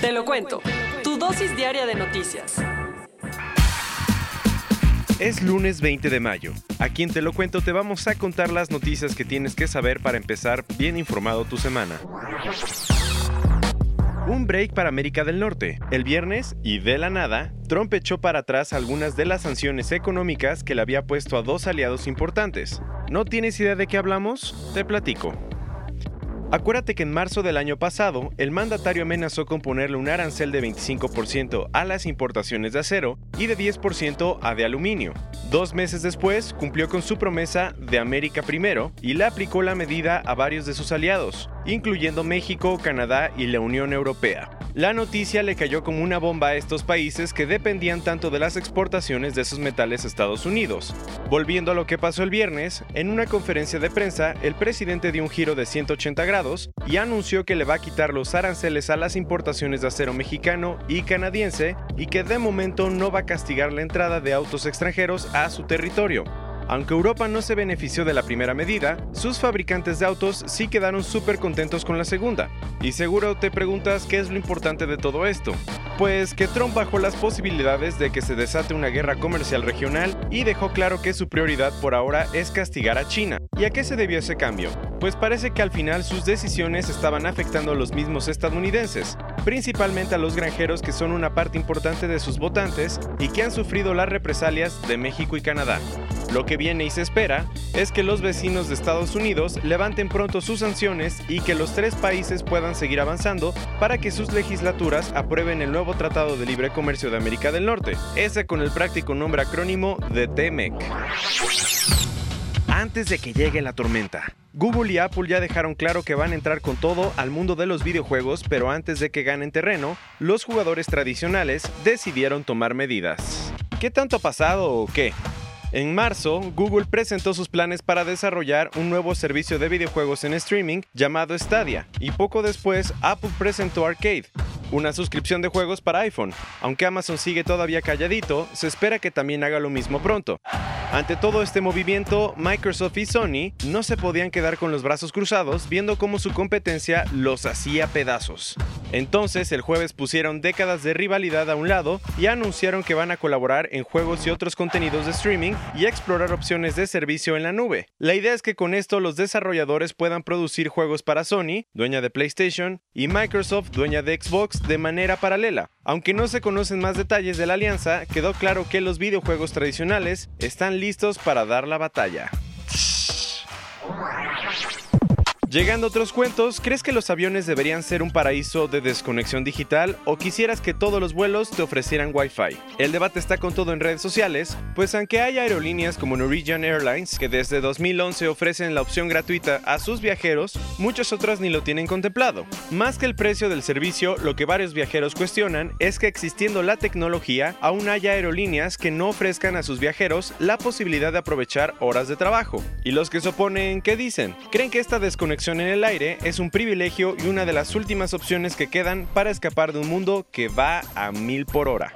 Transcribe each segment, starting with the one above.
Te lo cuento. Tu dosis diaria de noticias. Es lunes 20 de mayo. Aquí en Te lo cuento te vamos a contar las noticias que tienes que saber para empezar bien informado tu semana. Un break para América del Norte. El viernes, y de la nada, Trump echó para atrás algunas de las sanciones económicas que le había puesto a dos aliados importantes. ¿No tienes idea de qué hablamos? Te platico. Acuérdate que en marzo del año pasado, el mandatario amenazó con ponerle un arancel de 25% a las importaciones de acero y de 10% a de aluminio. Dos meses después, cumplió con su promesa de América primero y le aplicó la medida a varios de sus aliados, incluyendo México, Canadá y la Unión Europea. La noticia le cayó como una bomba a estos países que dependían tanto de las exportaciones de esos metales a Estados Unidos. Volviendo a lo que pasó el viernes, en una conferencia de prensa, el presidente dio un giro de 180 grados y anunció que le va a quitar los aranceles a las importaciones de acero mexicano y canadiense y que de momento no va a castigar la entrada de autos extranjeros a su territorio. Aunque Europa no se benefició de la primera medida, sus fabricantes de autos sí quedaron súper contentos con la segunda. Y seguro te preguntas qué es lo importante de todo esto. Pues que Trump bajó las posibilidades de que se desate una guerra comercial regional y dejó claro que su prioridad por ahora es castigar a China. ¿Y a qué se debió ese cambio? Pues parece que al final sus decisiones estaban afectando a los mismos estadounidenses, principalmente a los granjeros que son una parte importante de sus votantes y que han sufrido las represalias de México y Canadá. Lo que viene y se espera es que los vecinos de Estados Unidos levanten pronto sus sanciones y que los tres países puedan seguir avanzando para que sus legislaturas aprueben el nuevo Tratado de Libre Comercio de América del Norte, ese con el práctico nombre acrónimo de TEMEC. Antes de que llegue la tormenta. Google y Apple ya dejaron claro que van a entrar con todo al mundo de los videojuegos, pero antes de que ganen terreno, los jugadores tradicionales decidieron tomar medidas. ¿Qué tanto ha pasado o qué? En marzo, Google presentó sus planes para desarrollar un nuevo servicio de videojuegos en streaming llamado Stadia, y poco después Apple presentó Arcade, una suscripción de juegos para iPhone. Aunque Amazon sigue todavía calladito, se espera que también haga lo mismo pronto. Ante todo este movimiento, Microsoft y Sony no se podían quedar con los brazos cruzados viendo cómo su competencia los hacía pedazos. Entonces el jueves pusieron décadas de rivalidad a un lado y anunciaron que van a colaborar en juegos y otros contenidos de streaming y explorar opciones de servicio en la nube. La idea es que con esto los desarrolladores puedan producir juegos para Sony, dueña de PlayStation, y Microsoft, dueña de Xbox, de manera paralela. Aunque no se conocen más detalles de la alianza, quedó claro que los videojuegos tradicionales están listos para dar la batalla. Llegando a otros cuentos, ¿crees que los aviones deberían ser un paraíso de desconexión digital o quisieras que todos los vuelos te ofrecieran Wi-Fi? El debate está con todo en redes sociales, pues aunque hay aerolíneas como Norwegian Airlines que desde 2011 ofrecen la opción gratuita a sus viajeros, muchas otras ni lo tienen contemplado. Más que el precio del servicio, lo que varios viajeros cuestionan es que existiendo la tecnología, aún haya aerolíneas que no ofrezcan a sus viajeros la posibilidad de aprovechar horas de trabajo. Y los que se oponen, ¿qué dicen? ¿Creen que esta desconexión en el aire es un privilegio y una de las últimas opciones que quedan para escapar de un mundo que va a mil por hora.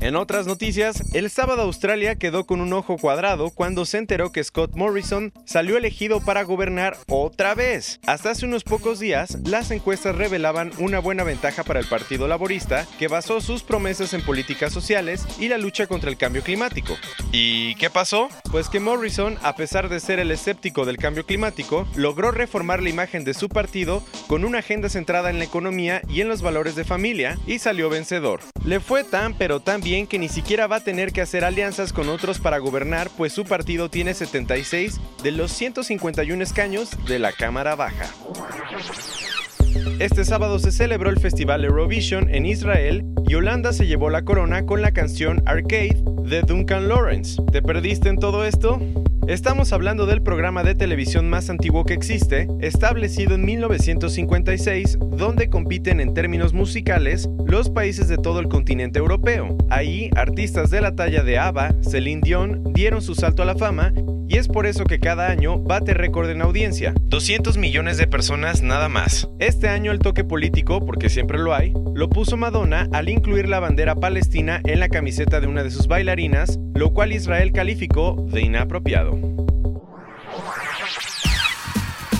En otras noticias, el sábado Australia quedó con un ojo cuadrado cuando se enteró que Scott Morrison salió elegido para gobernar otra vez. Hasta hace unos pocos días, las encuestas revelaban una buena ventaja para el Partido Laborista, que basó sus promesas en políticas sociales y la lucha contra el cambio climático. ¿Y qué pasó? Pues que Morrison, a pesar de ser el escéptico del cambio climático, logró reformar la imagen de su partido con una agenda centrada en la economía y en los valores de familia y salió vencedor. Le fue tan pero tan bien que ni siquiera va a tener que hacer alianzas con otros para gobernar, pues su partido tiene 76 de los 151 escaños de la Cámara Baja. Este sábado se celebró el Festival Eurovision en Israel y Holanda se llevó la corona con la canción Arcade de Duncan Lawrence. ¿Te perdiste en todo esto? Estamos hablando del programa de televisión más antiguo que existe, establecido en 1956, donde compiten en términos musicales los países de todo el continente europeo. Ahí, artistas de la talla de ABBA, Celine Dion, dieron su salto a la fama y es por eso que cada año bate récord en audiencia, 200 millones de personas nada más. Este año el toque político, porque siempre lo hay, lo puso Madonna al incluir la bandera palestina en la camiseta de una de sus bailarinas, lo cual Israel calificó de inapropiado.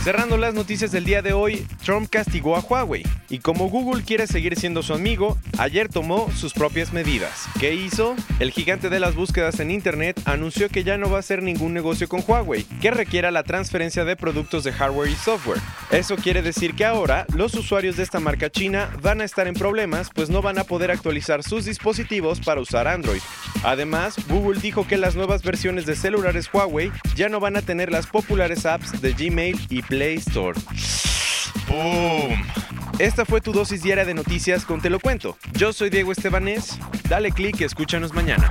Cerrando las noticias del día de hoy, Trump castigó a Huawei y como Google quiere seguir siendo su amigo, ayer tomó sus propias medidas. ¿Qué hizo? El gigante de las búsquedas en Internet anunció que ya no va a hacer ningún negocio con Huawei que requiera la transferencia de productos de hardware y software. Eso quiere decir que ahora los usuarios de esta marca china van a estar en problemas pues no van a poder actualizar sus dispositivos para usar Android. Además, Google dijo que las nuevas versiones de celulares Huawei ya no van a tener las populares apps de Gmail y Play Store. ¡Boom! Esta fue tu dosis diaria de noticias con Te lo cuento. Yo soy Diego Estebanés. Dale click y escúchanos mañana.